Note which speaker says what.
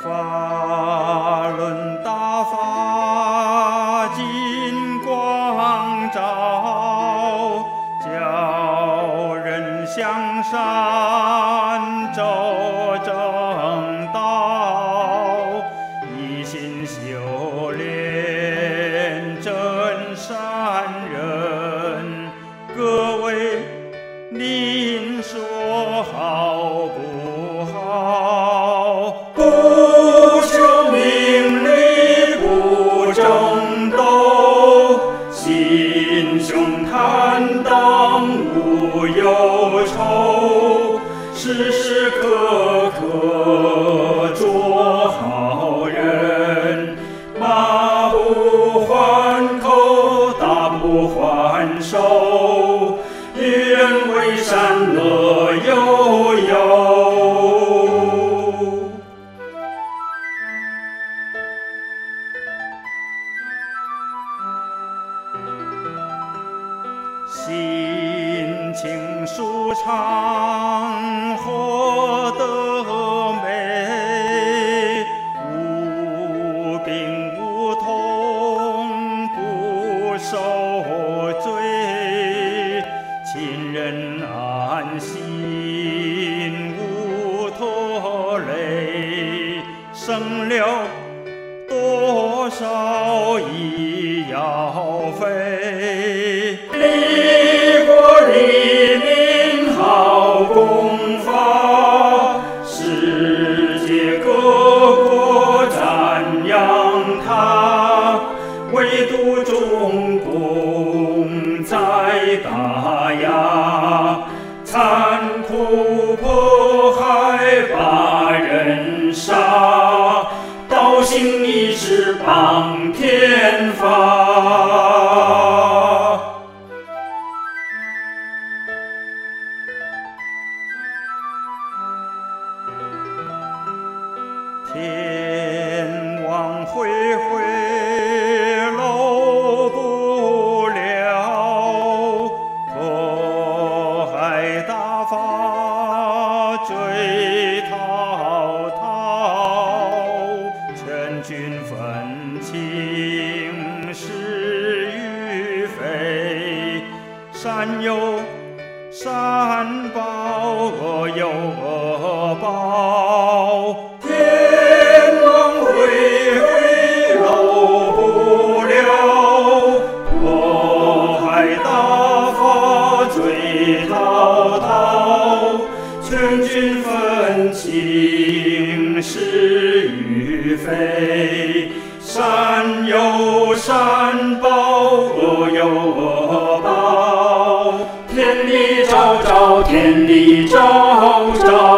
Speaker 1: 法轮大法金光照，教人向善走正道，一心修炼真善人。各位，您说好心坦荡无忧愁，是情舒畅，活得美，无病无痛不受罪，亲人安心无拖累，省了多少医药费？黎明好功法，世界各国赞扬他。唯独中国在打压，残酷迫害把人杀，刀枪一指放天法。天网恢恢，漏不了；迫害大法，追滔滔。劝君分清，是与非，善有善报，恶有恶报。劝君分清，是与非，善有善报，恶有恶报。天理昭昭，天理昭昭。